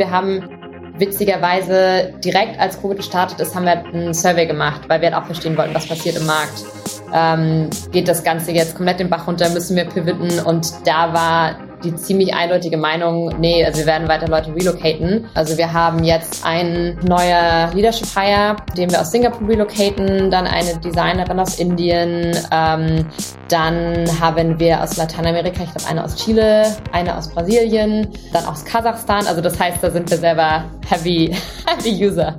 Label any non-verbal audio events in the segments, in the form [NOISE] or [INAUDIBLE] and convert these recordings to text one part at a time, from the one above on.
Wir haben witzigerweise direkt als Covid gestartet ist, haben wir einen Survey gemacht, weil wir halt auch verstehen wollten, was passiert im Markt. Ähm, geht das Ganze jetzt komplett den Bach runter, müssen wir pivoten und da war die ziemlich eindeutige Meinung, nee, also wir werden weiter Leute relocaten. Also wir haben jetzt ein neuer Leadership Hire, den wir aus Singapur relocaten, dann eine Designerin aus Indien, ähm, dann haben wir aus Lateinamerika, ich glaube eine aus Chile, eine aus Brasilien, dann aus Kasachstan. Also das heißt, da sind wir selber heavy, [LAUGHS] heavy User.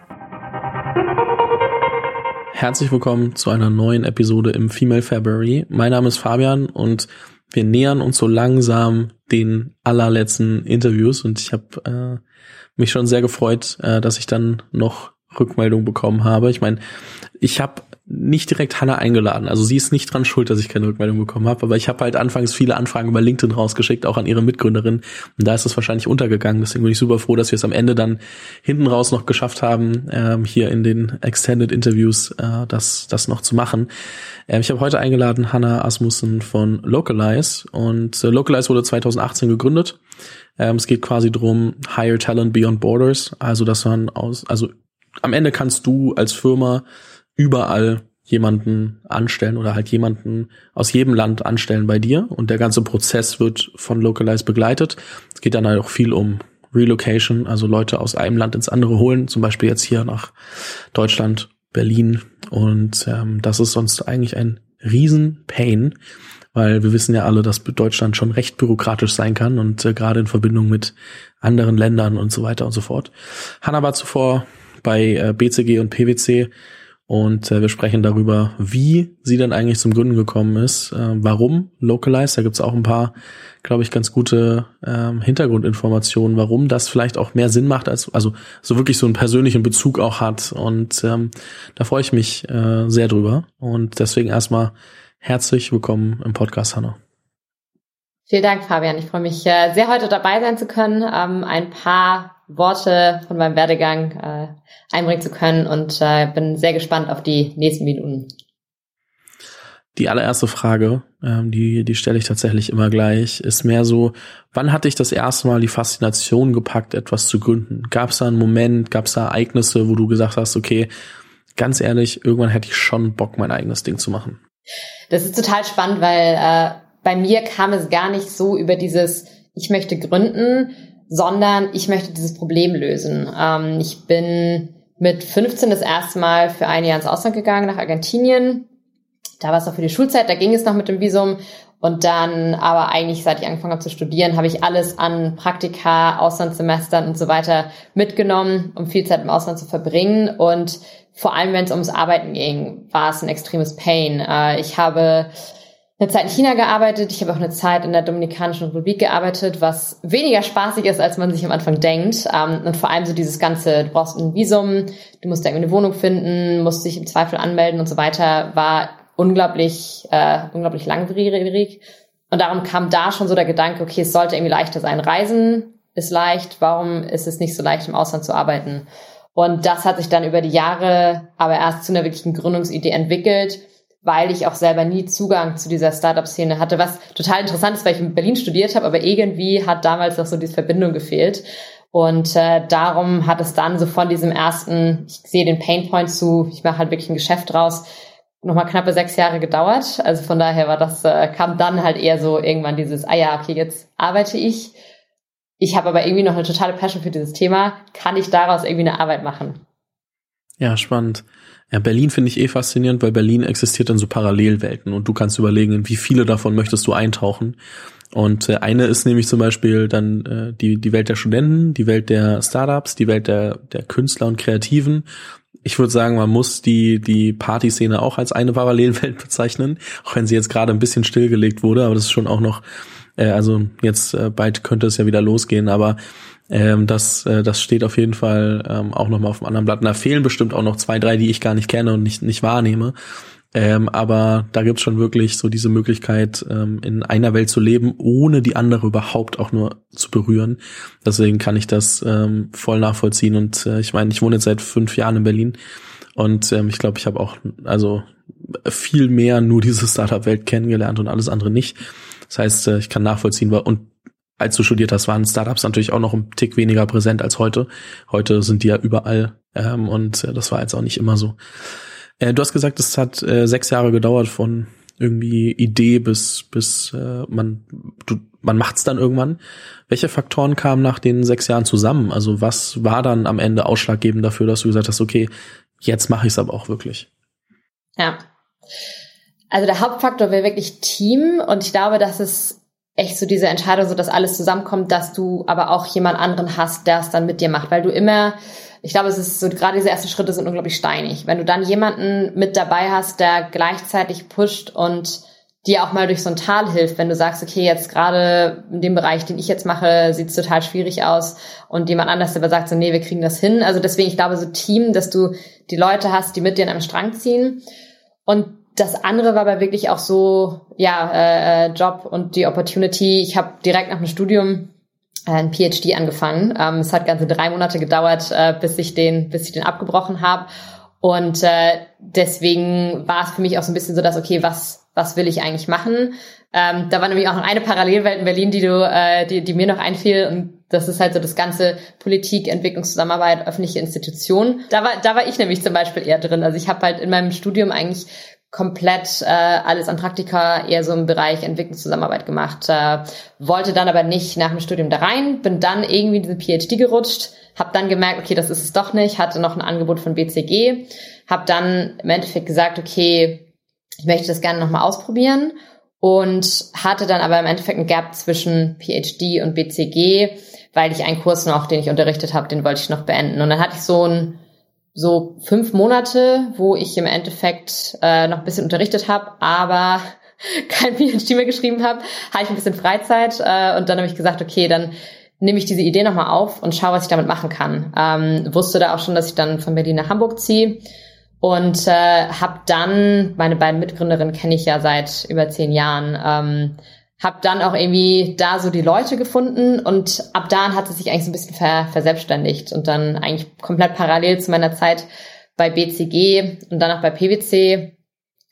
Herzlich willkommen zu einer neuen Episode im Female February. Mein Name ist Fabian und wir nähern uns so langsam den allerletzten Interviews und ich habe äh, mich schon sehr gefreut, äh, dass ich dann noch Rückmeldung bekommen habe. Ich meine, ich habe nicht direkt Hannah eingeladen. Also sie ist nicht dran schuld, dass ich keine Rückmeldung bekommen habe. Aber ich habe halt anfangs viele Anfragen über LinkedIn rausgeschickt, auch an ihre Mitgründerin. Und da ist es wahrscheinlich untergegangen. Deswegen bin ich super froh, dass wir es am Ende dann hinten raus noch geschafft haben, ähm, hier in den Extended Interviews äh, das, das noch zu machen. Ähm, ich habe heute eingeladen Hannah Asmussen von Localize. Und äh, Localize wurde 2018 gegründet. Ähm, es geht quasi drum Higher Talent Beyond Borders. Also dass man aus, also am Ende kannst du als Firma überall jemanden anstellen oder halt jemanden aus jedem Land anstellen bei dir und der ganze Prozess wird von Localize begleitet. Es geht dann halt auch viel um Relocation, also Leute aus einem Land ins andere holen, zum Beispiel jetzt hier nach Deutschland, Berlin und ähm, das ist sonst eigentlich ein Riesen-Pain, weil wir wissen ja alle, dass Deutschland schon recht bürokratisch sein kann und äh, gerade in Verbindung mit anderen Ländern und so weiter und so fort. Hanna war zuvor bei äh, BCG und PwC und äh, wir sprechen darüber, wie sie denn eigentlich zum Gründen gekommen ist, äh, warum Localize. Da gibt's auch ein paar, glaube ich, ganz gute ähm, Hintergrundinformationen, warum das vielleicht auch mehr Sinn macht, als also so wirklich so einen persönlichen Bezug auch hat. Und ähm, da freue ich mich äh, sehr drüber. Und deswegen erstmal herzlich willkommen im Podcast, Hanna. Vielen Dank, Fabian. Ich freue mich äh, sehr, heute dabei sein zu können. Ähm, ein paar Worte von meinem Werdegang äh, einbringen zu können und äh, bin sehr gespannt auf die nächsten Minuten. Die allererste Frage, ähm, die, die stelle ich tatsächlich immer gleich, ist mehr so, wann hatte ich das erste Mal die Faszination gepackt, etwas zu gründen? Gab es da einen Moment, gab es da Ereignisse, wo du gesagt hast, okay, ganz ehrlich, irgendwann hätte ich schon Bock, mein eigenes Ding zu machen? Das ist total spannend, weil äh, bei mir kam es gar nicht so über dieses, ich möchte gründen, sondern ich möchte dieses Problem lösen. Ähm, ich bin mit 15 das erste Mal für ein Jahr ins Ausland gegangen, nach Argentinien. Da war es auch für die Schulzeit, da ging es noch mit dem Visum. Und dann, aber eigentlich, seit ich angefangen habe zu studieren, habe ich alles an Praktika, Auslandssemestern und so weiter mitgenommen, um viel Zeit im Ausland zu verbringen. Und vor allem, wenn es ums Arbeiten ging, war es ein extremes Pain. Äh, ich habe eine Zeit in China gearbeitet, ich habe auch eine Zeit in der Dominikanischen Republik gearbeitet, was weniger spaßig ist, als man sich am Anfang denkt. Ähm, und vor allem so dieses ganze, du brauchst ein Visum, du musst irgendwie eine Wohnung finden, musst dich im Zweifel anmelden und so weiter, war unglaublich, äh, unglaublich langwierig. Und darum kam da schon so der Gedanke, okay, es sollte irgendwie leichter sein. Reisen ist leicht, warum ist es nicht so leicht, im Ausland zu arbeiten? Und das hat sich dann über die Jahre aber erst zu einer wirklichen Gründungsidee entwickelt weil ich auch selber nie Zugang zu dieser Startup-Szene hatte, was total interessant ist, weil ich in Berlin studiert habe, aber irgendwie hat damals noch so diese Verbindung gefehlt. Und äh, darum hat es dann so von diesem ersten, ich sehe den Painpoint zu, ich mache halt wirklich ein Geschäft draus, nochmal knappe sechs Jahre gedauert. Also von daher war das, äh, kam dann halt eher so irgendwann dieses, ah ja, okay, jetzt arbeite ich. Ich habe aber irgendwie noch eine totale Passion für dieses Thema. Kann ich daraus irgendwie eine Arbeit machen? Ja, spannend. Ja, Berlin finde ich eh faszinierend, weil Berlin existiert dann so Parallelwelten und du kannst überlegen, in wie viele davon möchtest du eintauchen. Und äh, eine ist nämlich zum Beispiel dann äh, die, die Welt der Studenten, die Welt der Startups, die Welt der, der Künstler und Kreativen. Ich würde sagen, man muss die, die Partyszene auch als eine Parallelwelt [LAUGHS] bezeichnen, auch wenn sie jetzt gerade ein bisschen stillgelegt wurde, aber das ist schon auch noch, äh, also jetzt äh, bald könnte es ja wieder losgehen, aber Ähm, das, äh, das steht auf jeden Fall ähm, auch nochmal auf dem anderen Blatt. Und da fehlen bestimmt auch noch zwei, drei, die ich gar nicht kenne und nicht, nicht wahrnehme. Ähm, aber da gibt's schon wirklich so diese Möglichkeit, ähm, in einer Welt zu leben, ohne die andere überhaupt auch nur zu berühren. Deswegen kann ich das ähm, voll nachvollziehen. Und äh, ich meine, ich wohne jetzt seit fünf Jahren in Berlin und ähm, ich glaube, ich habe auch also viel mehr nur diese Startup-Welt kennengelernt und alles andere nicht. Das heißt, äh, ich kann nachvollziehen, und als du studiert hast, waren Startups natürlich auch noch ein Tick weniger präsent als heute. Heute sind die ja überall ähm, und äh, das war jetzt auch nicht immer so. Äh, du hast gesagt, es hat äh, sechs Jahre gedauert von irgendwie Idee bis bis äh, man du, man macht's dann irgendwann. Welche Faktoren kamen nach den sechs Jahren zusammen? Also was war dann am Ende ausschlaggebend dafür, dass du gesagt hast, okay, jetzt mache ich es aber auch wirklich? Ja. Also der Hauptfaktor wäre wirklich Team und ich glaube, dass es echt so diese Entscheidung, so dass alles zusammenkommt, dass du aber auch jemand anderen hast, der es dann mit dir macht, weil du immer ich glaube, es ist so, gerade diese ersten Schritte sind unglaublich steinig. Wenn du dann jemanden mit dabei hast, der gleichzeitig pusht und dir auch mal durch so ein Tal hilft, wenn du sagst, okay, jetzt gerade in dem Bereich, den ich jetzt mache, sieht es total schwierig aus und jemand anders aber sagt so, nee, wir kriegen das hin. Also deswegen, ich glaube, so Team, dass du die Leute hast, die mit dir in einem Strang ziehen. Und das andere war aber wirklich auch so, ja, äh, äh Job und die Opportunity. Ich habe direkt nach dem Studium äh, ein PhD angefangen. Ähm, es hat ganze drei Monate gedauert, äh, bis ich den, bis ich den abgebrochen habe. Und äh, deswegen war es für mich auch so ein bisschen so, dass okay, was was will ich eigentlich machen? Ähm, da war nämlich auch noch eine Parallelwelt in Berlin, die du, äh, die, die mir noch einfiel und das ist halt so das ganze Politik, Entwicklungszusammenarbeit, öffentliche Institutionen. Da war, da war ich nämlich zum Beispiel eher drin. Also ich habe halt in meinem Studium eigentlich komplett äh, alles an Praktika eher so im Bereich Entwicklungszusammenarbeit gemacht. Äh, wollte dann aber nicht nach dem Studium da rein, bin dann irgendwie in diese PhD gerutscht, habe dann gemerkt, okay, das ist es doch nicht, hatte noch ein Angebot von BCG, habe dann im Endeffekt gesagt, okay, ich möchte das gerne nochmal ausprobieren und hatte dann aber im Endeffekt ein Gap zwischen PhD und BCG, weil ich einen Kurs noch, den ich unterrichtet habe, den wollte ich noch beenden. Und dann hatte ich so ein so fünf Monate, wo ich im Endeffekt äh, noch ein bisschen unterrichtet habe, aber [LAUGHS] kein PhD mehr geschrieben habe, hatte ich ein bisschen Freizeit äh, und dann habe ich gesagt, okay, dann nehme ich diese Idee nochmal auf und schaue, was ich damit machen kann. Ähm, wusste da auch schon, dass ich dann von Berlin nach Hamburg ziehe und äh, habe dann, meine beiden Mitgründerinnen kenne ich ja seit über zehn Jahren, ähm, habe dann auch irgendwie da so die Leute gefunden und ab da hat es sich eigentlich so ein bisschen ver verselbstständigt und dann eigentlich komplett parallel zu meiner Zeit bei BCG und dann auch bei PwC,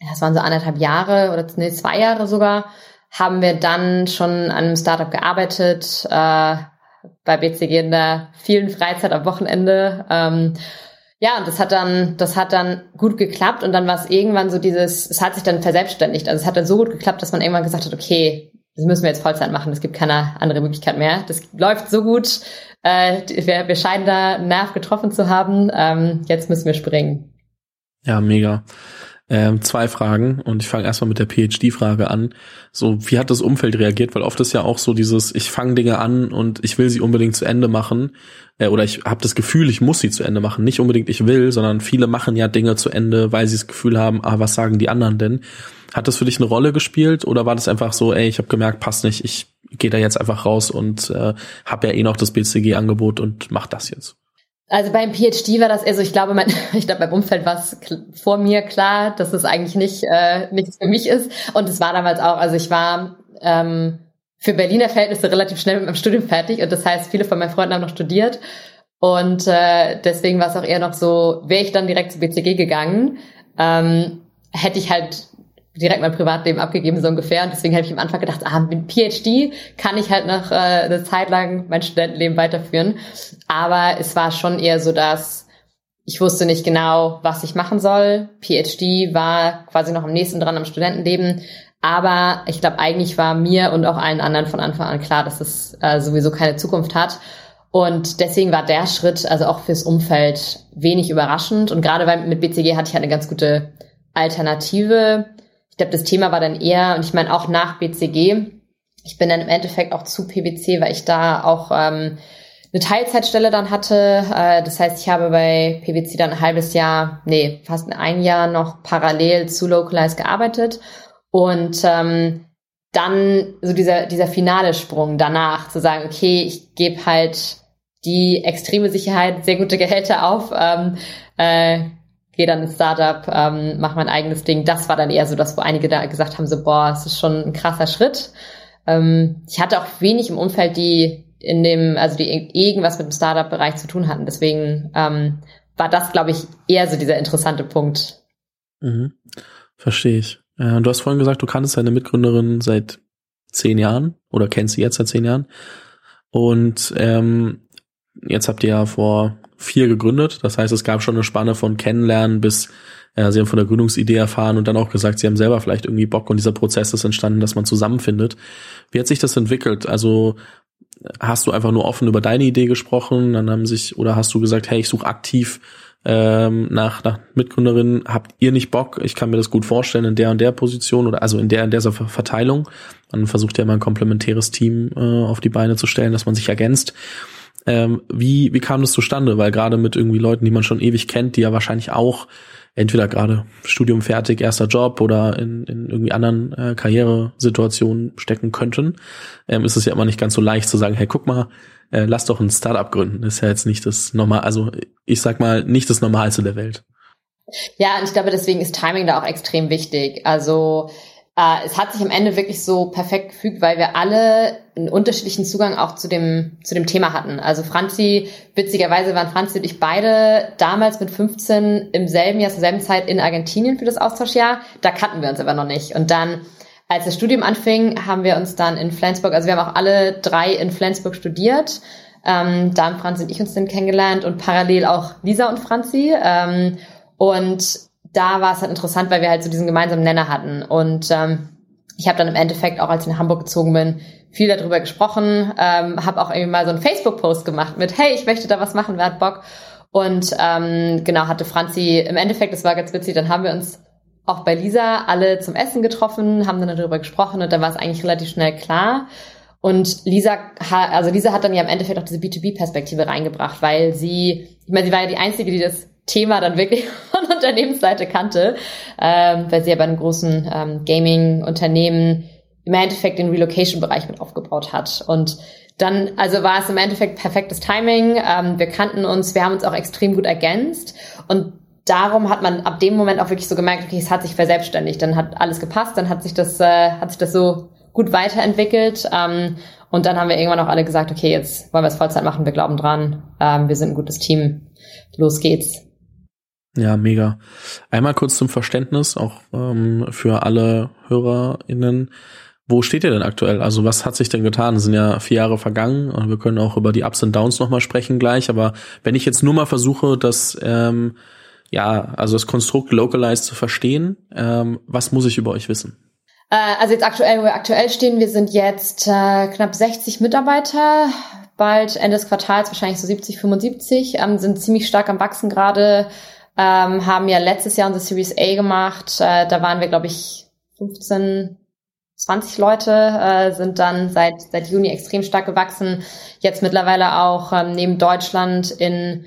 das waren so anderthalb Jahre oder nee, zwei Jahre sogar, haben wir dann schon an einem Startup gearbeitet, äh, bei BCG in der vielen Freizeit am Wochenende. Ähm, ja, und das hat dann, das hat dann gut geklappt und dann war es irgendwann so dieses, es hat sich dann verselbstständigt. Also es hat dann so gut geklappt, dass man irgendwann gesagt hat, okay, das müssen wir jetzt Vollzeit machen, es gibt keine andere Möglichkeit mehr. Das läuft so gut, äh, wir, wir scheinen da einen Nerv getroffen zu haben, ähm, jetzt müssen wir springen. Ja, mega. Ähm, zwei Fragen und ich fange erstmal mit der PhD-Frage an. So, wie hat das Umfeld reagiert? Weil oft ist ja auch so dieses, ich fange Dinge an und ich will sie unbedingt zu Ende machen. Äh, oder ich habe das Gefühl, ich muss sie zu Ende machen. Nicht unbedingt ich will, sondern viele machen ja Dinge zu Ende, weil sie das Gefühl haben, ah, was sagen die anderen denn? Hat das für dich eine Rolle gespielt oder war das einfach so, ey, ich habe gemerkt, passt nicht, ich gehe da jetzt einfach raus und äh, habe ja eh noch das BCG-Angebot und mach das jetzt? Also beim PhD war das eher so, ich glaube, mein, [LAUGHS] ich glaube, beim Umfeld war es vor mir klar, dass es eigentlich nicht äh, nichts für mich ist. Und es war damals auch, also ich war ähm, für Berliner Verhältnisse relativ schnell mit meinem Studium fertig. Und das heißt, viele von meinen Freunden haben noch studiert. Und äh, deswegen war es auch eher noch so, wäre ich dann direkt zu BCG gegangen, ähm, hätte ich halt direkt mein Privatleben abgegeben, so ungefähr. Und deswegen habe ich am Anfang gedacht, ah, mit PhD kann ich halt noch äh, eine Zeit lang mein Studentenleben weiterführen. Aber es war schon eher so, dass ich wusste nicht genau, was ich machen soll. PhD war quasi noch am nächsten dran am Studentenleben. Aber ich glaube, eigentlich war mir und auch allen anderen von Anfang an klar, dass es äh, sowieso keine Zukunft hat. Und deswegen war der Schritt, also auch fürs Umfeld, wenig überraschend. Und gerade weil mit BCG hatte ich halt eine ganz gute Alternative glaube, das Thema war dann eher, und ich meine auch nach BCG, ich bin dann im Endeffekt auch zu PwC, weil ich da auch ähm, eine Teilzeitstelle dann hatte. Äh, das heißt, ich habe bei PwC dann ein halbes Jahr, nee, fast ein Jahr noch parallel zu Localize gearbeitet. Und ähm, dann so dieser, dieser finale Sprung danach zu sagen, okay, ich gebe halt die extreme Sicherheit, sehr gute Gehälter auf, ähm, äh, gehe dann ins Startup, ähm, mache mein eigenes Ding. Das war dann eher so das, wo einige da gesagt haben, so, boah, es ist schon ein krasser Schritt. Ähm, ich hatte auch wenig im Umfeld, die in dem, also die irgendwas mit dem Startup-Bereich zu tun hatten. Deswegen ähm, war das, glaube ich, eher so dieser interessante Punkt. Mhm. Verstehe ich. Ja, du hast vorhin gesagt, du kanntest deine Mitgründerin seit zehn Jahren oder kennst sie jetzt seit zehn Jahren. Und ähm, jetzt habt ihr ja vor vier gegründet. Das heißt, es gab schon eine Spanne von Kennenlernen bis äh, sie haben von der Gründungsidee erfahren und dann auch gesagt, sie haben selber vielleicht irgendwie Bock und dieser Prozess ist entstanden, dass man zusammenfindet. Wie hat sich das entwickelt? Also hast du einfach nur offen über deine Idee gesprochen, dann haben sich oder hast du gesagt, hey, ich suche aktiv ähm, nach, nach Mitgründerin, habt ihr nicht Bock? Ich kann mir das gut vorstellen in der und der Position oder also in der in der Verteilung. Man versucht ja immer ein komplementäres Team äh, auf die Beine zu stellen, dass man sich ergänzt. Ähm, wie, wie kam das zustande? Weil gerade mit irgendwie Leuten, die man schon ewig kennt, die ja wahrscheinlich auch entweder gerade Studium fertig, erster Job oder in, in irgendwie anderen äh, Karrieresituationen stecken könnten, ähm, ist es ja immer nicht ganz so leicht zu sagen, hey, guck mal, äh, lass doch ein Startup gründen. Das ist ja jetzt nicht das normal, also ich sag mal, nicht das Normalste der Welt. Ja, und ich glaube, deswegen ist Timing da auch extrem wichtig. Also äh, es hat sich am Ende wirklich so perfekt gefügt, weil wir alle einen unterschiedlichen Zugang auch zu dem, zu dem Thema hatten. Also Franzi, witzigerweise waren Franzi und ich beide damals mit 15 im selben Jahr, zur selben Zeit in Argentinien für das Austauschjahr. Da kannten wir uns aber noch nicht. Und dann, als das Studium anfing, haben wir uns dann in Flensburg, also wir haben auch alle drei in Flensburg studiert. Ähm, da haben Franzi und ich uns dann kennengelernt und parallel auch Lisa und Franzi. Ähm, und da war es halt interessant, weil wir halt so diesen gemeinsamen Nenner hatten. Und ähm, ich habe dann im Endeffekt auch, als ich nach Hamburg gezogen bin, viel darüber gesprochen, ähm, habe auch irgendwie mal so einen Facebook-Post gemacht mit, hey, ich möchte da was machen, wer hat Bock? Und ähm, genau, hatte Franzi, im Endeffekt, das war ganz witzig, dann haben wir uns auch bei Lisa alle zum Essen getroffen, haben dann darüber gesprochen und dann war es eigentlich relativ schnell klar. Und Lisa, also Lisa hat dann ja im Endeffekt auch diese B2B-Perspektive reingebracht, weil sie, ich meine, sie war ja die Einzige, die das Thema dann wirklich [LAUGHS] von Unternehmensseite kannte, ähm, weil sie ja bei einem großen ähm, Gaming-Unternehmen im Endeffekt den Relocation-Bereich mit aufgebaut hat. Und dann, also war es im Endeffekt perfektes Timing. Ähm, wir kannten uns, wir haben uns auch extrem gut ergänzt. Und darum hat man ab dem Moment auch wirklich so gemerkt, okay, es hat sich verselbstständigt. Dann hat alles gepasst, dann hat sich das, äh, hat sich das so gut weiterentwickelt. Ähm, und dann haben wir irgendwann auch alle gesagt, okay, jetzt wollen wir es Vollzeit machen, wir glauben dran, ähm, wir sind ein gutes Team. Los geht's. Ja, mega. Einmal kurz zum Verständnis, auch ähm, für alle HörerInnen. Wo steht ihr denn aktuell? Also was hat sich denn getan? Es sind ja vier Jahre vergangen und wir können auch über die Ups und Downs nochmal sprechen gleich. Aber wenn ich jetzt nur mal versuche, das ähm, ja, also das Konstrukt Localized zu verstehen, ähm, was muss ich über euch wissen? Äh, also jetzt aktuell, wo wir aktuell stehen, wir sind jetzt äh, knapp 60 Mitarbeiter, bald Ende des Quartals wahrscheinlich so 70, 75, ähm, sind ziemlich stark am Wachsen gerade ähm, haben ja letztes Jahr unsere Series A gemacht. Äh, da waren wir, glaube ich, 15, 20 Leute, äh, sind dann seit, seit Juni extrem stark gewachsen. Jetzt mittlerweile auch ähm, neben Deutschland in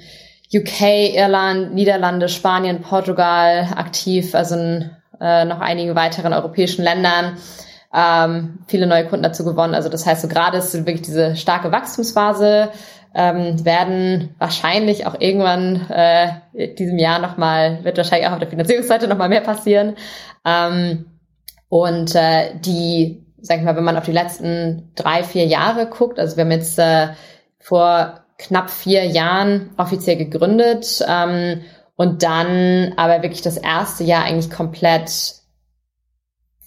UK, Irland, Niederlande, Spanien, Portugal aktiv, also in äh, noch einigen weiteren europäischen Ländern. Ähm, viele neue Kunden dazu gewonnen. Also das heißt, so gerade ist wirklich diese starke Wachstumsphase ähm, werden wahrscheinlich auch irgendwann äh, diesem Jahr nochmal, wird wahrscheinlich auch auf der Finanzierungsseite nochmal mehr passieren. Ähm, und äh, die, sag ich mal, wenn man auf die letzten drei, vier Jahre guckt, also wir haben jetzt äh, vor knapp vier Jahren offiziell gegründet ähm, und dann aber wirklich das erste Jahr eigentlich komplett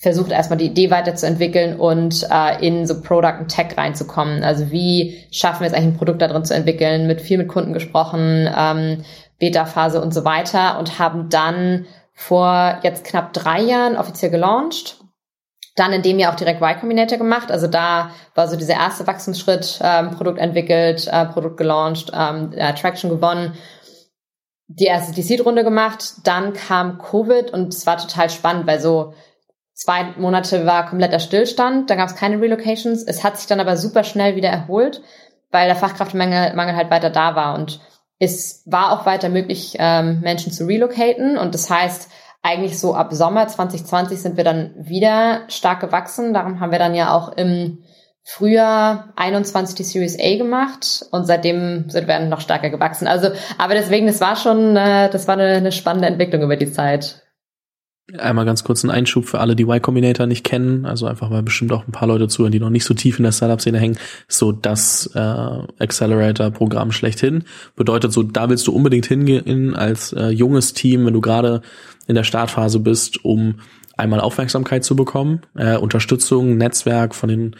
versucht erstmal die Idee weiterzuentwickeln und äh, in so Product und Tech reinzukommen. Also wie schaffen wir es eigentlich ein Produkt da drin zu entwickeln, mit viel mit Kunden gesprochen, ähm, Beta-Phase und so weiter und haben dann vor jetzt knapp drei Jahren offiziell gelauncht. Dann in dem Jahr auch direkt Y Combinator gemacht. Also da war so dieser erste Wachstumsschritt, ähm, Produkt entwickelt, äh, Produkt gelauncht, ähm, Traction gewonnen die erste DC-Runde gemacht, dann kam Covid und es war total spannend, weil so Zwei Monate war kompletter Stillstand, da gab es keine Relocations. Es hat sich dann aber super schnell wieder erholt, weil der Fachkraftmangel Mangel halt weiter da war. Und es war auch weiter möglich, ähm, Menschen zu relocaten. Und das heißt, eigentlich so ab Sommer 2020 sind wir dann wieder stark gewachsen. Darum haben wir dann ja auch im Frühjahr 21 die Series A gemacht und seitdem sind wir noch stärker gewachsen. Also, aber deswegen, das war schon, äh, das war eine, eine spannende Entwicklung über die Zeit. Einmal ganz kurz ein Einschub für alle, die Y Combinator nicht kennen, also einfach weil bestimmt auch ein paar Leute zuhören, die noch nicht so tief in der Startup-Szene hängen, so das äh, Accelerator-Programm schlechthin. Bedeutet so, da willst du unbedingt hingehen als äh, junges Team, wenn du gerade in der Startphase bist, um einmal Aufmerksamkeit zu bekommen, äh, Unterstützung, Netzwerk von den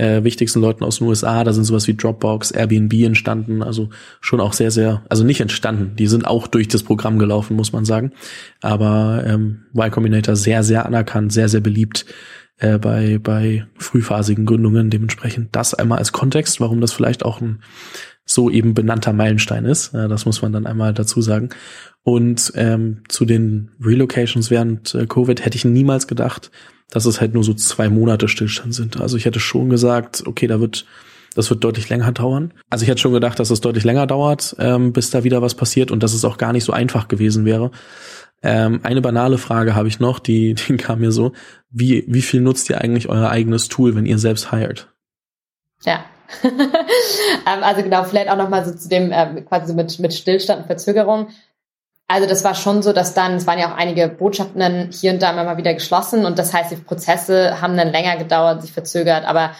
äh, wichtigsten Leuten aus den USA. Da sind sowas wie Dropbox, Airbnb entstanden. Also schon auch sehr, sehr, also nicht entstanden. Die sind auch durch das Programm gelaufen, muss man sagen. Aber ähm, Y Combinator sehr, sehr anerkannt, sehr, sehr beliebt äh, bei, bei frühphasigen Gründungen. Dementsprechend das einmal als Kontext, warum das vielleicht auch ein so eben benannter Meilenstein ist. Das muss man dann einmal dazu sagen. Und ähm, zu den Relocations während äh, Covid hätte ich niemals gedacht, dass es halt nur so zwei Monate Stillstand sind. Also ich hätte schon gesagt, okay, da wird das wird deutlich länger dauern. Also ich hätte schon gedacht, dass es deutlich länger dauert, ähm, bis da wieder was passiert und dass es auch gar nicht so einfach gewesen wäre. Ähm, eine banale Frage habe ich noch, die, die kam mir so. Wie, wie viel nutzt ihr eigentlich euer eigenes Tool, wenn ihr selbst hired? Ja. [LAUGHS] Ähm, also genau, vielleicht auch nochmal so zu dem ähm, quasi so mit, mit Stillstand und Verzögerung. Also das war schon so, dass dann, es waren ja auch einige Botschaften dann hier und da immer mal wieder geschlossen und das heißt, die Prozesse haben dann länger gedauert, sich verzögert, aber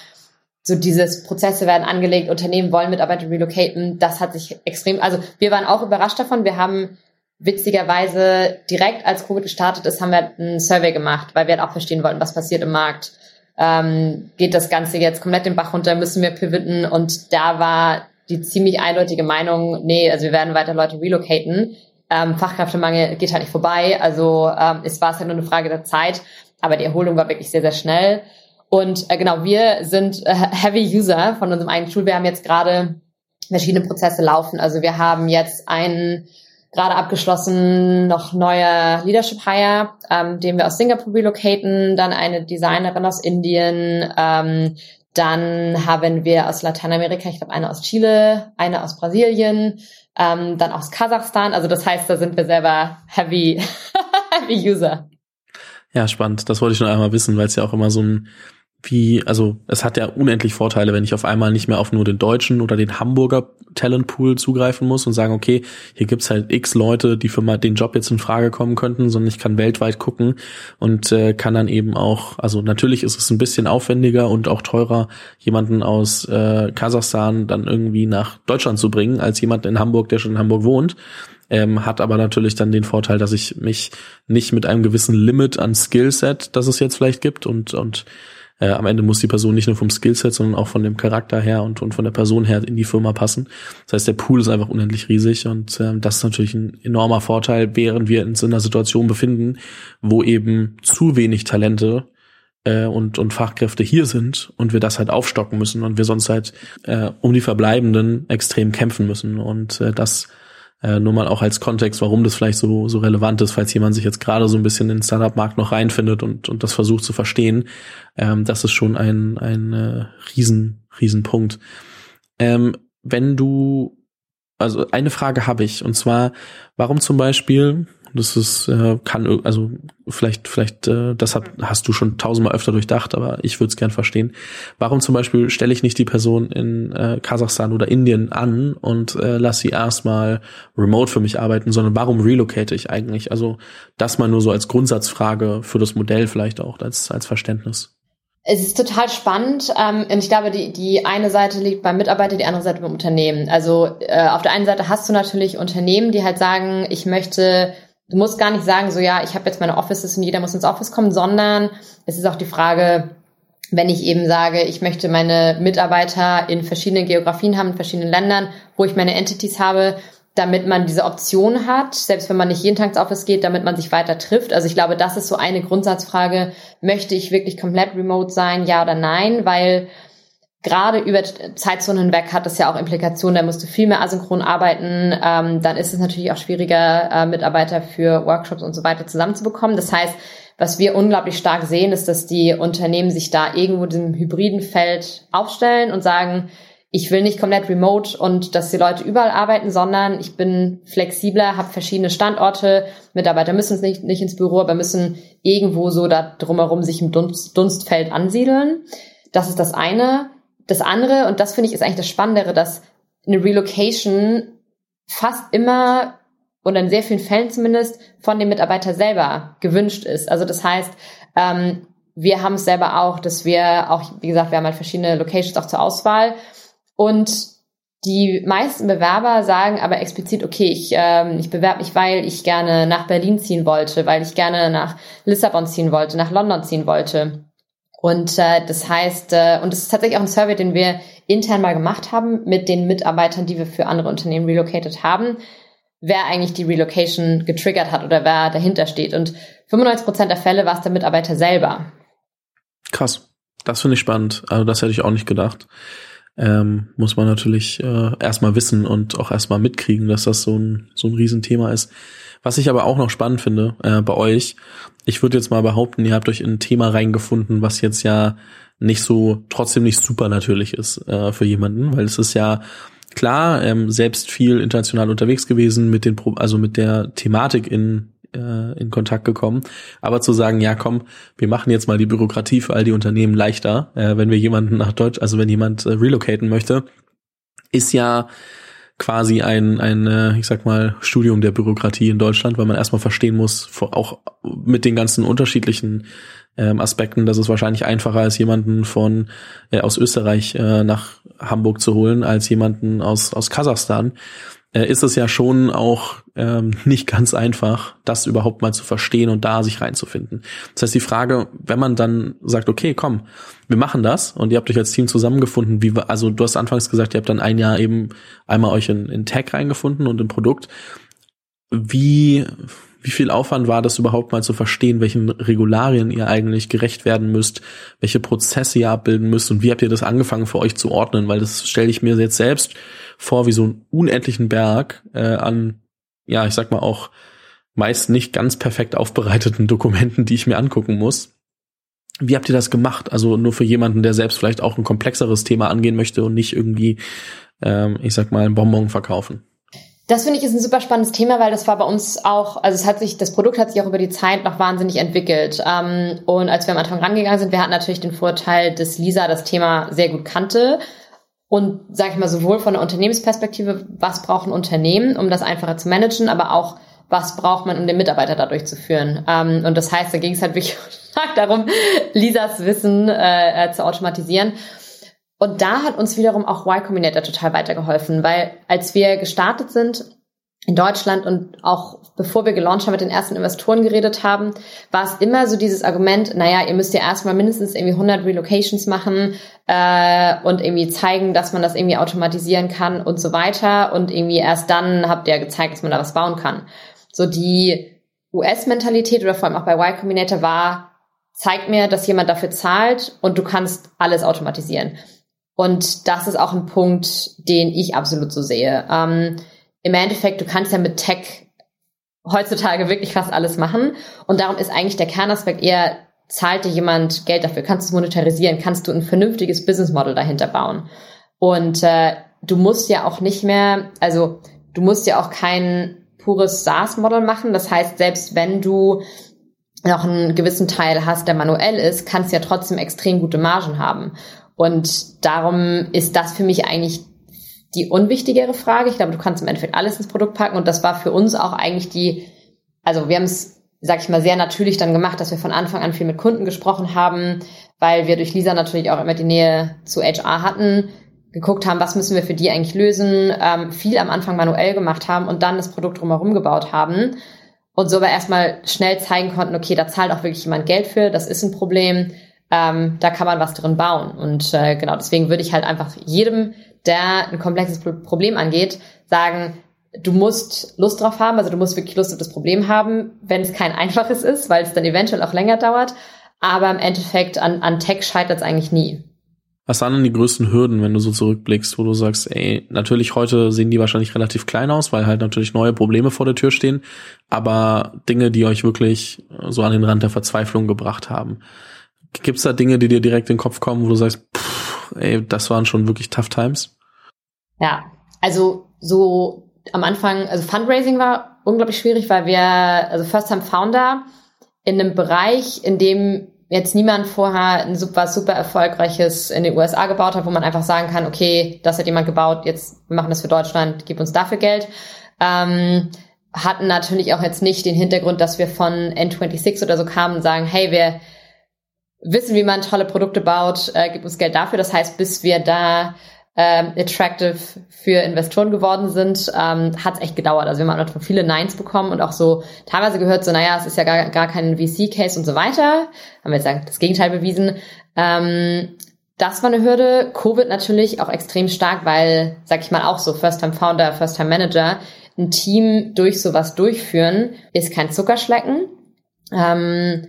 so dieses Prozesse werden angelegt, Unternehmen wollen Mitarbeiter relocaten, das hat sich extrem, also wir waren auch überrascht davon, wir haben witzigerweise direkt als Covid gestartet ist, haben wir einen Survey gemacht, weil wir halt auch verstehen wollten, was passiert im Markt. Ähm, geht das Ganze jetzt komplett den Bach runter, müssen wir pivoten und da war die ziemlich eindeutige Meinung, nee, also wir werden weiter Leute relocaten ähm, Fachkräftemangel geht halt nicht vorbei. Also ähm, es war es halt nur eine Frage der Zeit. Aber die Erholung war wirklich sehr, sehr schnell. Und äh, genau, wir sind äh, Heavy User von unserem eigenen Tool. Wir haben jetzt gerade verschiedene Prozesse laufen. Also wir haben jetzt einen gerade abgeschlossen noch neuer Leadership Hire, ähm, den wir aus Singapur relocaten, dann eine Designerin aus Indien, ähm, dann haben wir aus Lateinamerika, ich glaube, eine aus Chile, eine aus Brasilien, ähm, dann aus Kasachstan. Also das heißt, da sind wir selber heavy, [LAUGHS] heavy User. Ja, spannend. Das wollte ich schon einmal wissen, weil es ja auch immer so ein wie, also es hat ja unendlich Vorteile, wenn ich auf einmal nicht mehr auf nur den deutschen oder den Hamburger Talentpool zugreifen muss und sagen, okay, hier gibt's halt x Leute, die für mal den Job jetzt in Frage kommen könnten, sondern ich kann weltweit gucken und äh, kann dann eben auch, also natürlich ist es ein bisschen aufwendiger und auch teurer, jemanden aus äh, Kasachstan dann irgendwie nach Deutschland zu bringen, als jemand in Hamburg, der schon in Hamburg wohnt. Ähm, hat aber natürlich dann den Vorteil, dass ich mich nicht mit einem gewissen Limit an Skillset, das es jetzt vielleicht gibt und, und äh, am Ende muss die Person nicht nur vom Skillset, sondern auch von dem Charakter her und, und von der Person her in die Firma passen. Das heißt, der Pool ist einfach unendlich riesig und äh, das ist natürlich ein enormer Vorteil, während wir uns in einer Situation befinden, wo eben zu wenig Talente äh, und, und Fachkräfte hier sind und wir das halt aufstocken müssen und wir sonst halt äh, um die Verbleibenden extrem kämpfen müssen. Und äh, das äh, nur mal auch als Kontext, warum das vielleicht so, so relevant ist, falls jemand sich jetzt gerade so ein bisschen in den Startup-Markt noch reinfindet und, und das versucht zu verstehen. Ähm, das ist schon ein, ein äh, riesen, riesen Punkt. Ähm, wenn du, also eine Frage habe ich, und zwar, warum zum Beispiel, das ist, äh, kann, also vielleicht, vielleicht, äh, das hat, hast du schon tausendmal öfter durchdacht, aber ich würde es gern verstehen. Warum zum Beispiel stelle ich nicht die Person in äh, Kasachstan oder Indien an und äh, lass sie erstmal remote für mich arbeiten, sondern warum relocate ich eigentlich? Also das mal nur so als Grundsatzfrage für das Modell vielleicht auch als, als Verständnis. Es ist total spannend ähm, und ich glaube, die, die eine Seite liegt beim Mitarbeiter, die andere Seite beim Unternehmen. Also äh, auf der einen Seite hast du natürlich Unternehmen, die halt sagen, ich möchte Du musst gar nicht sagen, so ja, ich habe jetzt meine Offices und jeder muss ins Office kommen, sondern es ist auch die Frage, wenn ich eben sage, ich möchte meine Mitarbeiter in verschiedenen Geografien haben, in verschiedenen Ländern, wo ich meine Entities habe, damit man diese Option hat, selbst wenn man nicht jeden Tag ins Office geht, damit man sich weiter trifft. Also ich glaube, das ist so eine Grundsatzfrage, möchte ich wirklich komplett remote sein, ja oder nein, weil gerade über Zeitzonen hinweg hat das ja auch Implikationen, da musst du viel mehr asynchron arbeiten, ähm, dann ist es natürlich auch schwieriger, äh, Mitarbeiter für Workshops und so weiter zusammenzubekommen. Das heißt, was wir unglaublich stark sehen, ist, dass die Unternehmen sich da irgendwo diesem hybriden Feld aufstellen und sagen, ich will nicht komplett remote und dass die Leute überall arbeiten, sondern ich bin flexibler, habe verschiedene Standorte, Mitarbeiter müssen nicht, nicht ins Büro, aber müssen irgendwo so da drumherum sich im Dunst, Dunstfeld ansiedeln. Das ist das eine. Das andere, und das finde ich ist eigentlich das Spannendere, dass eine Relocation fast immer oder in sehr vielen Fällen zumindest von dem Mitarbeiter selber gewünscht ist. Also das heißt, ähm, wir haben es selber auch, dass wir auch, wie gesagt, wir haben halt verschiedene Locations auch zur Auswahl und die meisten Bewerber sagen aber explizit, okay, ich, ähm, ich bewerbe mich, weil ich gerne nach Berlin ziehen wollte, weil ich gerne nach Lissabon ziehen wollte, nach London ziehen wollte. Und äh, das heißt, äh, und das ist tatsächlich auch ein Survey, den wir intern mal gemacht haben mit den Mitarbeitern, die wir für andere Unternehmen relocated haben, wer eigentlich die Relocation getriggert hat oder wer dahinter steht. Und 95 Prozent der Fälle war es der Mitarbeiter selber. Krass. Das finde ich spannend. Also das hätte ich auch nicht gedacht ähm, muss man natürlich äh, erstmal wissen und auch erstmal mitkriegen, dass das so ein, so ein Riesenthema ist. Was ich aber auch noch spannend finde äh, bei euch, ich würde jetzt mal behaupten, ihr habt euch in ein Thema reingefunden, was jetzt ja nicht so, trotzdem nicht super natürlich ist äh, für jemanden, weil es ist ja klar, ähm, selbst viel international unterwegs gewesen mit den, Pro also mit der Thematik in äh, in Kontakt gekommen. Aber zu sagen, ja komm, wir machen jetzt mal die Bürokratie für all die Unternehmen leichter, äh, wenn wir jemanden nach Deutsch, also wenn jemand äh, relocaten möchte, ist ja quasi ein, ein, äh, ich sag mal, Studium der Bürokratie in Deutschland, weil man erstmal verstehen muss, auch mit den ganzen unterschiedlichen ähm, Aspekten, dass es wahrscheinlich einfacher ist, jemanden von äh, aus Österreich äh, nach Hamburg zu holen, als jemanden aus, aus Kasachstan äh, ist es ja schon auch ähm, [LAUGHS] nicht ganz einfach, das überhaupt mal zu verstehen und da sich reinzufinden. Das heißt, die Frage, wenn man dann sagt, okay, komm, wir machen das und ihr habt euch als Team zusammengefunden, wie also du hast anfangs gesagt, ihr habt dann ein Jahr eben einmal euch in, in Tech reingefunden und im Produkt. Wie wie viel Aufwand war das überhaupt mal zu verstehen, welchen Regularien ihr eigentlich gerecht werden müsst, welche Prozesse ihr abbilden müsst und wie habt ihr das angefangen für euch zu ordnen? Weil das stelle ich mir jetzt selbst vor wie so einen unendlichen Berg äh, an, ja, ich sag mal auch meist nicht ganz perfekt aufbereiteten Dokumenten, die ich mir angucken muss. Wie habt ihr das gemacht? Also nur für jemanden, der selbst vielleicht auch ein komplexeres Thema angehen möchte und nicht irgendwie, ähm, ich sag mal, ein Bonbon verkaufen. Das finde ich ist ein super spannendes Thema, weil das war bei uns auch, also es hat sich, das Produkt hat sich auch über die Zeit noch wahnsinnig entwickelt. Ähm, und als wir am Anfang rangegangen sind, wir hatten natürlich den Vorteil, dass Lisa das Thema sehr gut kannte. Und sage ich mal, sowohl von der Unternehmensperspektive, was braucht ein Unternehmen, um das einfacher zu managen, aber auch, was braucht man, um den Mitarbeiter dadurch zu führen. Ähm, und das heißt, da ging es halt wirklich [LAUGHS] darum, Lisas Wissen äh, äh, zu automatisieren. Und da hat uns wiederum auch Y Combinator total weitergeholfen, weil als wir gestartet sind in Deutschland und auch bevor wir gelauncht haben, mit den ersten Investoren geredet haben, war es immer so dieses Argument, naja, ihr müsst ja erstmal mindestens irgendwie 100 Relocations machen äh, und irgendwie zeigen, dass man das irgendwie automatisieren kann und so weiter. Und irgendwie erst dann habt ihr gezeigt, dass man da was bauen kann. So die US-Mentalität oder vor allem auch bei Y Combinator war, zeig mir, dass jemand dafür zahlt und du kannst alles automatisieren. Und das ist auch ein Punkt, den ich absolut so sehe. Ähm, Im Endeffekt, du kannst ja mit Tech heutzutage wirklich fast alles machen. Und darum ist eigentlich der Kernaspekt eher, zahlt dir jemand Geld dafür? Kannst du es monetarisieren? Kannst du ein vernünftiges Business Model dahinter bauen? Und äh, du musst ja auch nicht mehr, also du musst ja auch kein pures SaaS-Model machen. Das heißt, selbst wenn du noch einen gewissen Teil hast, der manuell ist, kannst du ja trotzdem extrem gute Margen haben. Und darum ist das für mich eigentlich die unwichtigere Frage. Ich glaube, du kannst im Endeffekt alles ins Produkt packen. Und das war für uns auch eigentlich die, also wir haben es, sag ich mal, sehr natürlich dann gemacht, dass wir von Anfang an viel mit Kunden gesprochen haben, weil wir durch Lisa natürlich auch immer die Nähe zu HR hatten, geguckt haben, was müssen wir für die eigentlich lösen, ähm, viel am Anfang manuell gemacht haben und dann das Produkt drumherum gebaut haben. Und so aber erstmal schnell zeigen konnten, okay, da zahlt auch wirklich jemand Geld für, das ist ein Problem ähm, da kann man was drin bauen. Und äh, genau, deswegen würde ich halt einfach jedem, der ein komplexes Problem angeht, sagen, du musst Lust drauf haben, also du musst wirklich Lust auf das Problem haben, wenn es kein einfaches ist, weil es dann eventuell auch länger dauert. Aber im Endeffekt an, an Tech scheitert es eigentlich nie. Was waren denn die größten Hürden, wenn du so zurückblickst, wo du sagst, ey, natürlich heute sehen die wahrscheinlich relativ klein aus, weil halt natürlich neue Probleme vor der Tür stehen, aber Dinge, die euch wirklich so an den Rand der Verzweiflung gebracht haben. Gibt's da Dinge, die dir direkt in den Kopf kommen, wo du sagst, pff, ey, das waren schon wirklich tough times? Ja, also so am Anfang, also Fundraising war unglaublich schwierig, weil wir, also First Time Founder in einem Bereich, in dem jetzt niemand vorher ein super, super erfolgreiches in den USA gebaut hat, wo man einfach sagen kann, okay, das hat jemand gebaut, jetzt wir machen das für Deutschland, gib uns dafür Geld. Ähm, hatten natürlich auch jetzt nicht den Hintergrund, dass wir von N26 oder so kamen und sagen, hey, wir wissen, wie man tolle Produkte baut, äh, gib uns Geld dafür. Das heißt, bis wir da ähm, attractive für Investoren geworden sind, ähm, hat es echt gedauert. Also wir haben natürlich viele Nines bekommen und auch so teilweise gehört so, naja, es ist ja gar, gar kein VC-Case und so weiter. Haben wir jetzt das Gegenteil bewiesen. Ähm, das war eine Hürde. Covid natürlich auch extrem stark, weil, sag ich mal, auch so First-Time-Founder, First-Time-Manager, ein Team durch sowas durchführen, ist kein Zuckerschlecken. Ähm,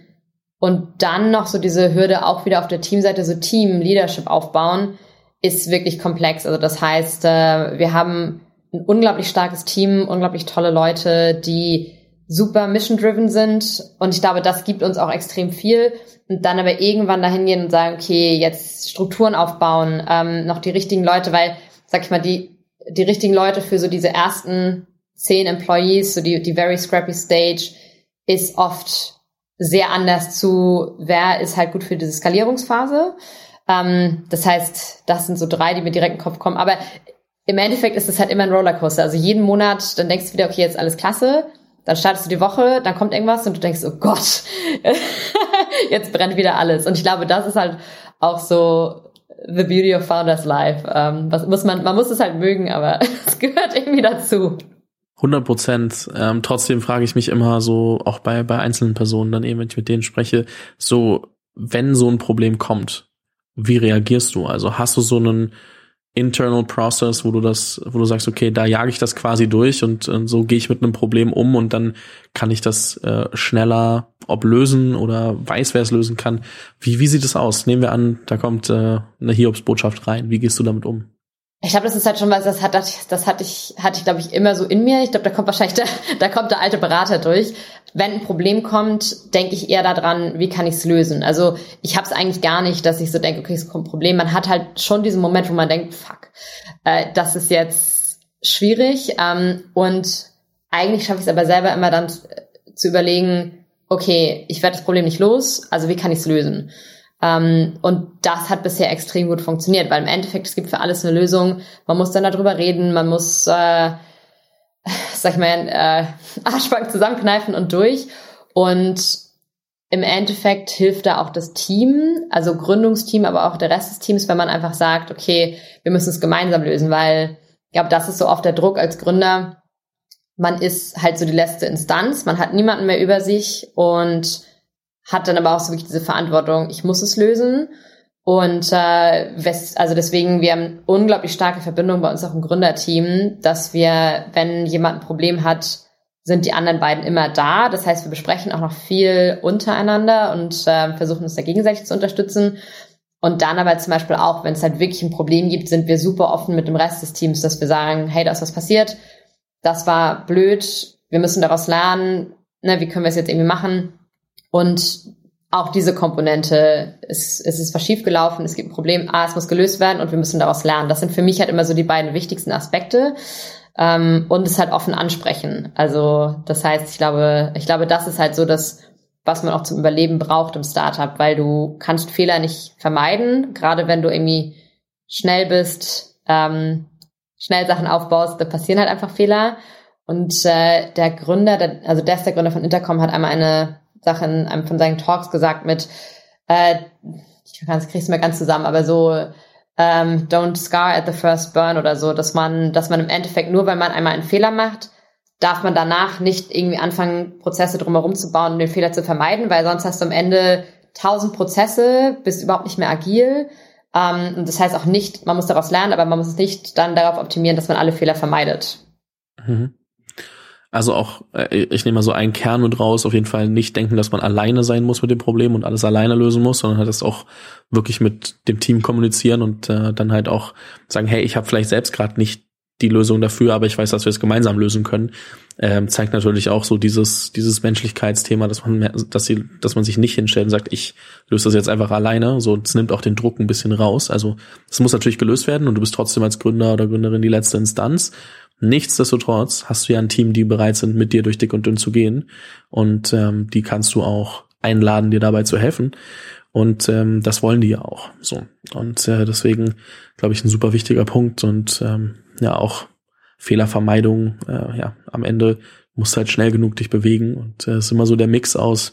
und dann noch so diese Hürde auch wieder auf der Teamseite, so Team-Leadership aufbauen, ist wirklich komplex. Also das heißt, äh, wir haben ein unglaublich starkes Team, unglaublich tolle Leute, die super mission-driven sind. Und ich glaube, das gibt uns auch extrem viel. Und dann aber irgendwann dahin gehen und sagen, okay, jetzt Strukturen aufbauen, ähm, noch die richtigen Leute, weil, sag ich mal, die, die richtigen Leute für so diese ersten zehn Employees, so die, die very scrappy stage, ist oft sehr anders zu, wer ist halt gut für diese Skalierungsphase. Ähm, das heißt, das sind so drei, die mir direkt in den Kopf kommen. Aber im Endeffekt ist es halt immer ein Rollercoaster. Also jeden Monat, dann denkst du wieder, okay, jetzt alles klasse. Dann startest du die Woche, dann kommt irgendwas und du denkst, oh Gott, [LAUGHS] jetzt brennt wieder alles. Und ich glaube, das ist halt auch so the beauty of Founders Life. Ähm, was muss man, man muss es halt mögen, aber [LAUGHS] es gehört irgendwie dazu. 100 Prozent. Ähm, trotzdem frage ich mich immer so, auch bei, bei einzelnen Personen dann eben, wenn ich mit denen spreche, so, wenn so ein Problem kommt, wie reagierst du? Also hast du so einen internal process, wo du das, wo du sagst, okay, da jage ich das quasi durch und, und so gehe ich mit einem Problem um und dann kann ich das äh, schneller ob lösen oder weiß, wer es lösen kann. Wie, wie sieht es aus? Nehmen wir an, da kommt äh, eine Hiobsbotschaft rein. Wie gehst du damit um? Ich glaube, das ist halt schon was, das hat, das hatte ich, hatte ich, glaube ich, immer so in mir. Ich glaube, da kommt wahrscheinlich der, [LAUGHS] da kommt der alte Berater durch. Wenn ein Problem kommt, denke ich eher daran, wie kann ich es lösen. Also ich habe es eigentlich gar nicht, dass ich so denke, okay, es kommt ein Problem. Man hat halt schon diesen Moment, wo man denkt, fuck, äh, das ist jetzt schwierig. Ähm, und eigentlich schaffe ich es aber selber immer dann zu überlegen, okay, ich werde das Problem nicht los, also wie kann ich es lösen? Ähm, und das hat bisher extrem gut funktioniert, weil im Endeffekt, es gibt für alles eine Lösung. Man muss dann darüber reden, man muss, äh, [LAUGHS] sag ich mal, äh, [LAUGHS] Arschbacken zusammenkneifen und durch. Und im Endeffekt hilft da auch das Team, also Gründungsteam, aber auch der Rest des Teams, wenn man einfach sagt, okay, wir müssen es gemeinsam lösen, weil ich glaube, das ist so oft der Druck als Gründer. Man ist halt so die letzte Instanz, man hat niemanden mehr über sich und hat dann aber auch so wirklich diese Verantwortung, ich muss es lösen. Und äh, also deswegen, wir haben unglaublich starke Verbindung bei uns auch im Gründerteam, dass wir, wenn jemand ein Problem hat, sind die anderen beiden immer da. Das heißt, wir besprechen auch noch viel untereinander und äh, versuchen uns da gegenseitig zu unterstützen. Und dann aber zum Beispiel auch, wenn es halt wirklich ein Problem gibt, sind wir super offen mit dem Rest des Teams, dass wir sagen, hey, da ist was passiert, das war blöd, wir müssen daraus lernen, ne, wie können wir es jetzt irgendwie machen? Und auch diese Komponente, es, es ist was schiefgelaufen, es gibt ein Problem, ah, es muss gelöst werden und wir müssen daraus lernen. Das sind für mich halt immer so die beiden wichtigsten Aspekte. Ähm, und es halt offen ansprechen. Also das heißt, ich glaube, ich glaube, das ist halt so das, was man auch zum Überleben braucht im Startup, weil du kannst Fehler nicht vermeiden, gerade wenn du irgendwie schnell bist, ähm, schnell Sachen aufbaust, da passieren halt einfach Fehler. Und äh, der Gründer, der, also der ist der Gründer von Intercom, hat einmal eine Sache in einem von seinen Talks gesagt mit, äh, ich kann es kriegst du mir ganz zusammen, aber so ähm, don't scar at the first burn oder so, dass man, dass man im Endeffekt nur, weil man einmal einen Fehler macht, darf man danach nicht irgendwie anfangen, Prozesse drumherum zu bauen, um den Fehler zu vermeiden, weil sonst hast du am Ende tausend Prozesse, bist überhaupt nicht mehr agil. Ähm, und das heißt auch nicht, man muss daraus lernen, aber man muss nicht dann darauf optimieren, dass man alle Fehler vermeidet. Mhm. Also auch, äh, ich nehme mal so einen Kern mit raus, auf jeden Fall nicht denken, dass man alleine sein muss mit dem Problem und alles alleine lösen muss, sondern halt das auch wirklich mit dem Team kommunizieren und äh, dann halt auch sagen, hey, ich habe vielleicht selbst gerade nicht die Lösung dafür, aber ich weiß, dass wir es gemeinsam lösen können. Ähm, zeigt natürlich auch so dieses dieses Menschlichkeitsthema, dass man dass sie dass man sich nicht hinstellt und sagt, ich löse das jetzt einfach alleine. So, es nimmt auch den Druck ein bisschen raus. Also es muss natürlich gelöst werden und du bist trotzdem als Gründer oder Gründerin die letzte Instanz. Nichtsdestotrotz hast du ja ein Team, die bereit sind, mit dir durch dick und dünn zu gehen. Und ähm, die kannst du auch einladen, dir dabei zu helfen. Und ähm, das wollen die ja auch. So. Und äh, deswegen, glaube ich, ein super wichtiger Punkt und ähm, ja auch Fehlervermeidung, äh, ja, am Ende musst halt schnell genug dich bewegen. Und es äh, ist immer so der Mix aus,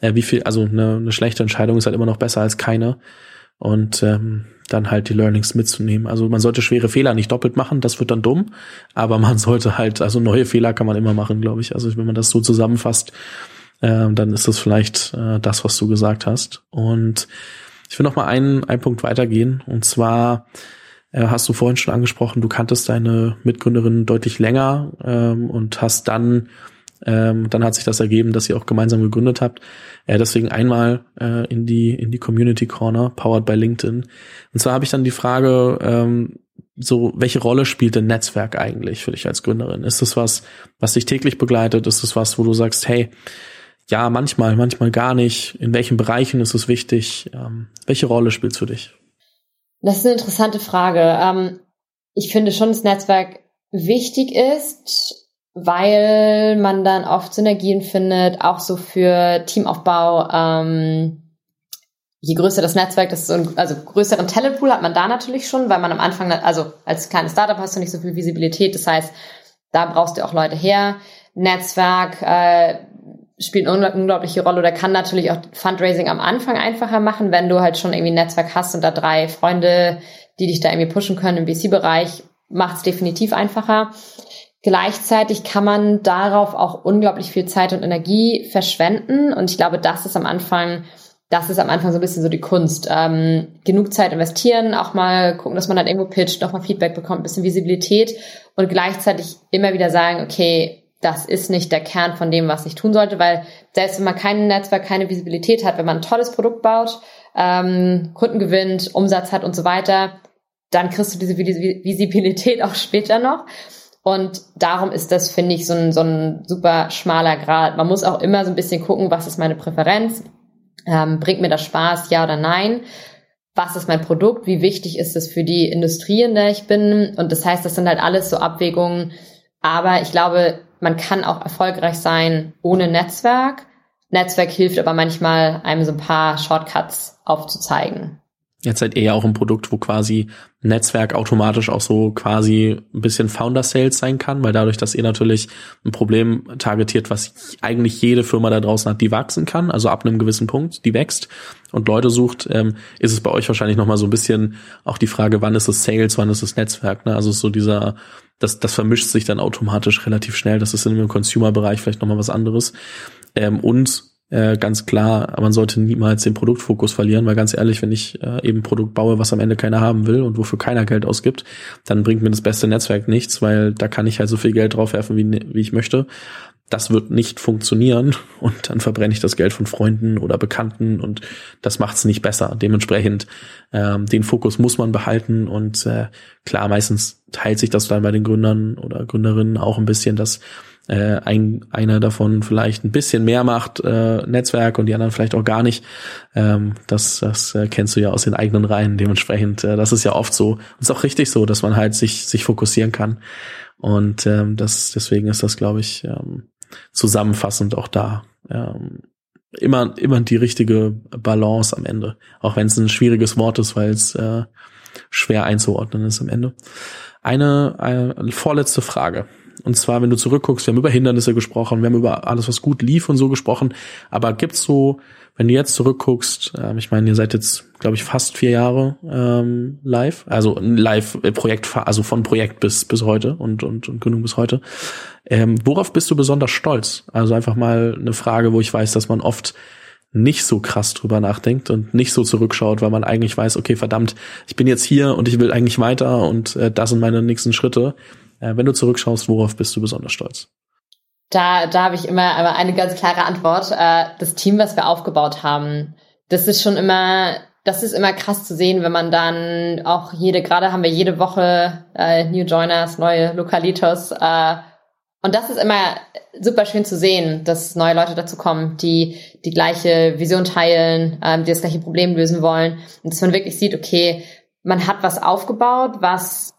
äh, wie viel, also eine, eine schlechte Entscheidung ist halt immer noch besser als keine. Und ähm, dann halt die Learnings mitzunehmen. Also man sollte schwere Fehler nicht doppelt machen, das wird dann dumm, aber man [LAUGHS] sollte halt, also neue Fehler kann man immer machen, glaube ich. Also wenn man das so zusammenfasst, äh, dann ist das vielleicht äh, das, was du gesagt hast. Und ich will noch mal einen, einen Punkt weitergehen. Und zwar äh, hast du vorhin schon angesprochen, du kanntest deine Mitgründerin deutlich länger ähm, und hast dann ähm, dann hat sich das ergeben, dass ihr auch gemeinsam gegründet habt. Äh, deswegen einmal äh, in die in die Community Corner, powered by LinkedIn. Und zwar habe ich dann die Frage, ähm, so welche Rolle spielt denn Netzwerk eigentlich für dich als Gründerin? Ist das was, was dich täglich begleitet? Ist das was, wo du sagst, hey, ja, manchmal, manchmal gar nicht. In welchen Bereichen ist es wichtig? Ähm, welche Rolle spielt es für dich? Das ist eine interessante Frage. Ähm, ich finde schon, dass Netzwerk wichtig ist, weil man dann oft Synergien findet, auch so für Teamaufbau. Ähm, je größer das Netzwerk, desto also größeren Talentpool hat man da natürlich schon, weil man am Anfang, also als kleines Startup hast du nicht so viel Visibilität. Das heißt, da brauchst du auch Leute her. Netzwerk äh, spielt eine unglaubliche Rolle oder kann natürlich auch Fundraising am Anfang einfacher machen, wenn du halt schon irgendwie ein Netzwerk hast und da drei Freunde, die dich da irgendwie pushen können im VC-Bereich, macht es definitiv einfacher. Gleichzeitig kann man darauf auch unglaublich viel Zeit und Energie verschwenden und ich glaube, das ist am Anfang das ist am Anfang so ein bisschen so die Kunst. Ähm, genug Zeit investieren, auch mal gucken, dass man dann irgendwo pitcht, nochmal Feedback bekommt, ein bisschen Visibilität und gleichzeitig immer wieder sagen, okay, das ist nicht der Kern von dem, was ich tun sollte, weil selbst wenn man kein Netzwerk, keine Visibilität hat, wenn man ein tolles Produkt baut, ähm, Kunden gewinnt, Umsatz hat und so weiter, dann kriegst du diese Visibilität auch später noch. Und darum ist das, finde ich, so ein, so ein super schmaler Grad. Man muss auch immer so ein bisschen gucken, was ist meine Präferenz? Ähm, bringt mir das Spaß, ja oder nein? Was ist mein Produkt? Wie wichtig ist es für die Industrie, in der ich bin? Und das heißt, das sind halt alles so Abwägungen. Aber ich glaube, man kann auch erfolgreich sein ohne Netzwerk. Netzwerk hilft aber manchmal, einem so ein paar Shortcuts aufzuzeigen. Jetzt seid ihr ja auch ein Produkt, wo quasi Netzwerk automatisch auch so quasi ein bisschen Founder-Sales sein kann, weil dadurch, dass ihr natürlich ein Problem targetiert, was eigentlich jede Firma da draußen hat, die wachsen kann, also ab einem gewissen Punkt, die wächst und Leute sucht, ähm, ist es bei euch wahrscheinlich nochmal so ein bisschen auch die Frage, wann ist es Sales, wann ist es Netzwerk, ne? Also so dieser, das, das vermischt sich dann automatisch relativ schnell, das ist in dem Consumer-Bereich vielleicht nochmal was anderes. Ähm, und äh, ganz klar, man sollte niemals den Produktfokus verlieren, weil ganz ehrlich, wenn ich äh, eben ein Produkt baue, was am Ende keiner haben will und wofür keiner Geld ausgibt, dann bringt mir das beste Netzwerk nichts, weil da kann ich halt so viel Geld draufwerfen, wie, wie ich möchte. Das wird nicht funktionieren [LAUGHS] und dann verbrenne ich das Geld von Freunden oder Bekannten und das macht es nicht besser. Dementsprechend ähm, den Fokus muss man behalten und äh, klar, meistens teilt sich das dann bei den Gründern oder Gründerinnen auch ein bisschen, dass äh, ein, einer davon vielleicht ein bisschen mehr macht, äh, Netzwerk und die anderen vielleicht auch gar nicht. Ähm, das das äh, kennst du ja aus den eigenen Reihen. Dementsprechend, äh, das ist ja oft so. Und ist auch richtig so, dass man halt sich, sich fokussieren kann. Und ähm, das, deswegen ist das, glaube ich, ähm, zusammenfassend auch da. Ähm, immer, immer die richtige Balance am Ende. Auch wenn es ein schwieriges Wort ist, weil es äh, schwer einzuordnen ist am Ende. Eine, eine vorletzte Frage. Und zwar, wenn du zurückguckst, wir haben über Hindernisse gesprochen, wir haben über alles, was gut lief und so gesprochen. Aber gibt's so, wenn du jetzt zurückguckst, äh, ich meine, ihr seid jetzt, glaube ich, fast vier Jahre ähm, live, also live äh, Projekt, also von Projekt bis bis heute und und, und Gründung bis heute. Ähm, worauf bist du besonders stolz? Also einfach mal eine Frage, wo ich weiß, dass man oft nicht so krass drüber nachdenkt und nicht so zurückschaut, weil man eigentlich weiß, okay, verdammt, ich bin jetzt hier und ich will eigentlich weiter und äh, das sind meine nächsten Schritte. Äh, wenn du zurückschaust, worauf bist du besonders stolz? Da, da habe ich immer eine ganz klare Antwort. Äh, das Team, was wir aufgebaut haben, das ist schon immer, das ist immer krass zu sehen, wenn man dann auch jede, gerade haben wir jede Woche äh, New Joiners, neue Lokalitos. Äh, und das ist immer super schön zu sehen, dass neue Leute dazu kommen, die die gleiche Vision teilen, ähm, die das gleiche Problem lösen wollen. Und dass man wirklich sieht, okay, man hat was aufgebaut, was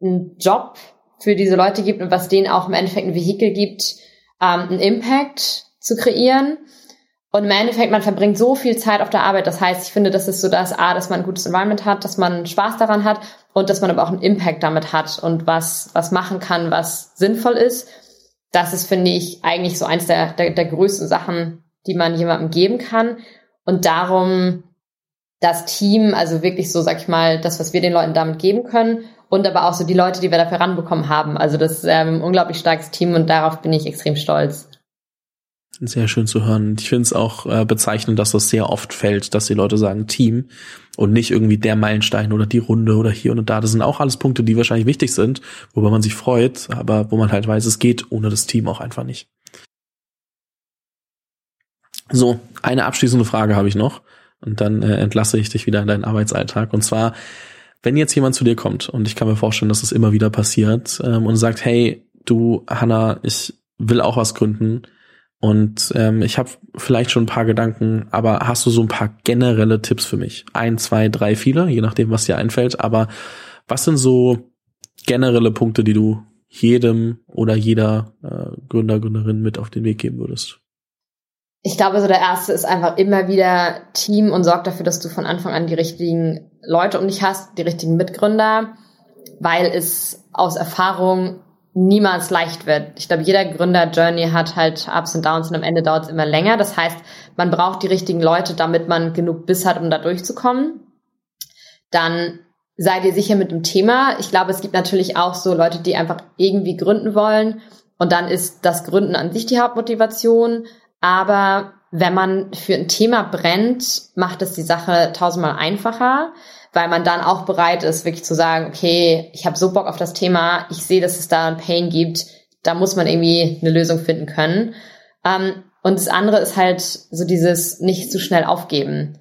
ein Job für diese Leute gibt und was denen auch im Endeffekt ein Vehikel gibt, ähm, einen Impact zu kreieren. Und im Endeffekt, man verbringt so viel Zeit auf der Arbeit. Das heißt, ich finde, das ist so das A, dass man ein gutes Environment hat, dass man Spaß daran hat und dass man aber auch einen Impact damit hat und was, was machen kann, was sinnvoll ist. Das ist, finde ich, eigentlich so eins der, der, der größten Sachen, die man jemandem geben kann. Und darum das Team, also wirklich so, sag ich mal, das, was wir den Leuten damit geben können und aber auch so die Leute, die wir dafür ranbekommen haben. Also das ist ähm, ein unglaublich starkes Team und darauf bin ich extrem stolz. Sehr schön zu hören. Ich finde es auch äh, bezeichnend, dass das sehr oft fällt, dass die Leute sagen Team und nicht irgendwie der Meilenstein oder die Runde oder hier und da. Das sind auch alles Punkte, die wahrscheinlich wichtig sind, worüber man sich freut, aber wo man halt weiß, es geht ohne das Team auch einfach nicht. So, eine abschließende Frage habe ich noch und dann äh, entlasse ich dich wieder in deinen Arbeitsalltag. Und zwar, wenn jetzt jemand zu dir kommt und ich kann mir vorstellen, dass es das immer wieder passiert ähm, und sagt, hey, du Hanna, ich will auch was gründen und ähm, ich habe vielleicht schon ein paar Gedanken, aber hast du so ein paar generelle Tipps für mich? Ein, zwei, drei, viele, je nachdem, was dir einfällt. Aber was sind so generelle Punkte, die du jedem oder jeder äh, Gründer, Gründerin mit auf den Weg geben würdest? Ich glaube, so der erste ist einfach immer wieder Team und sorg dafür, dass du von Anfang an die richtigen Leute um dich hast, die richtigen Mitgründer, weil es aus Erfahrung niemals leicht wird. Ich glaube, jeder Gründer-Journey hat halt Ups und Downs und am Ende dauert es immer länger. Das heißt, man braucht die richtigen Leute, damit man genug Biss hat, um da durchzukommen. Dann seid ihr sicher mit dem Thema. Ich glaube, es gibt natürlich auch so Leute, die einfach irgendwie gründen wollen. Und dann ist das Gründen an sich die Hauptmotivation. Aber wenn man für ein Thema brennt, macht es die Sache tausendmal einfacher weil man dann auch bereit ist, wirklich zu sagen, okay, ich habe so Bock auf das Thema, ich sehe, dass es da ein Pain gibt, da muss man irgendwie eine Lösung finden können. Ähm, und das andere ist halt so dieses nicht zu schnell aufgeben.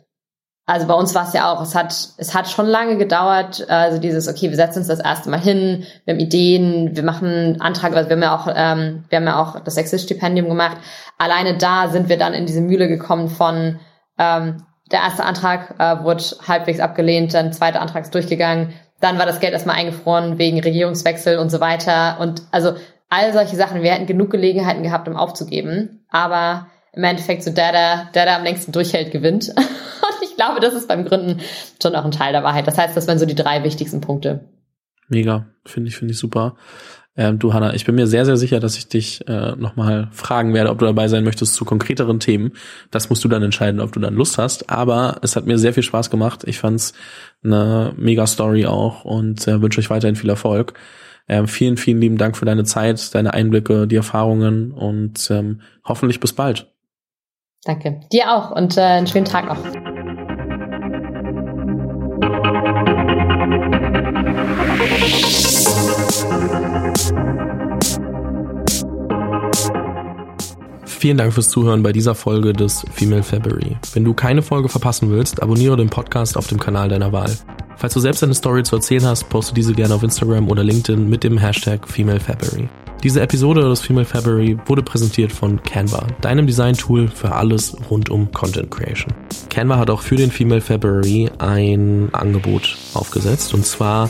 Also bei uns war es ja auch, es hat, es hat schon lange gedauert, also dieses, okay, wir setzen uns das erste Mal hin, wir haben Ideen, wir machen Antrag, also wir haben ja auch, ähm, wir haben ja auch das Exist-Stipendium gemacht. Alleine da sind wir dann in diese Mühle gekommen von, ähm, der erste Antrag äh, wurde halbwegs abgelehnt, dann zweiter Antrag ist durchgegangen, dann war das Geld erstmal eingefroren wegen Regierungswechsel und so weiter. Und also all solche Sachen, wir hätten genug Gelegenheiten gehabt, um aufzugeben. Aber im Endeffekt so der, der, der, der am längsten durchhält, gewinnt. [LAUGHS] ich glaube, das ist beim Gründen schon auch ein Teil der Wahrheit. Das heißt, das wären so die drei wichtigsten Punkte. Mega, finde ich, finde ich super. Ähm, du, Hanna, ich bin mir sehr, sehr sicher, dass ich dich äh, nochmal fragen werde, ob du dabei sein möchtest zu konkreteren Themen. Das musst du dann entscheiden, ob du dann Lust hast. Aber es hat mir sehr viel Spaß gemacht. Ich fand's eine mega Story auch und äh, wünsche euch weiterhin viel Erfolg. Ähm, vielen, vielen lieben Dank für deine Zeit, deine Einblicke, die Erfahrungen und ähm, hoffentlich bis bald. Danke. Dir auch und äh, einen schönen Tag noch. Vielen Dank fürs Zuhören bei dieser Folge des Female February. Wenn du keine Folge verpassen willst, abonniere den Podcast auf dem Kanal deiner Wahl. Falls du selbst eine Story zu erzählen hast, poste diese gerne auf Instagram oder LinkedIn mit dem Hashtag Female February. Diese Episode des Female February wurde präsentiert von Canva, deinem Design-Tool für alles rund um Content Creation. Canva hat auch für den Female February ein Angebot aufgesetzt und zwar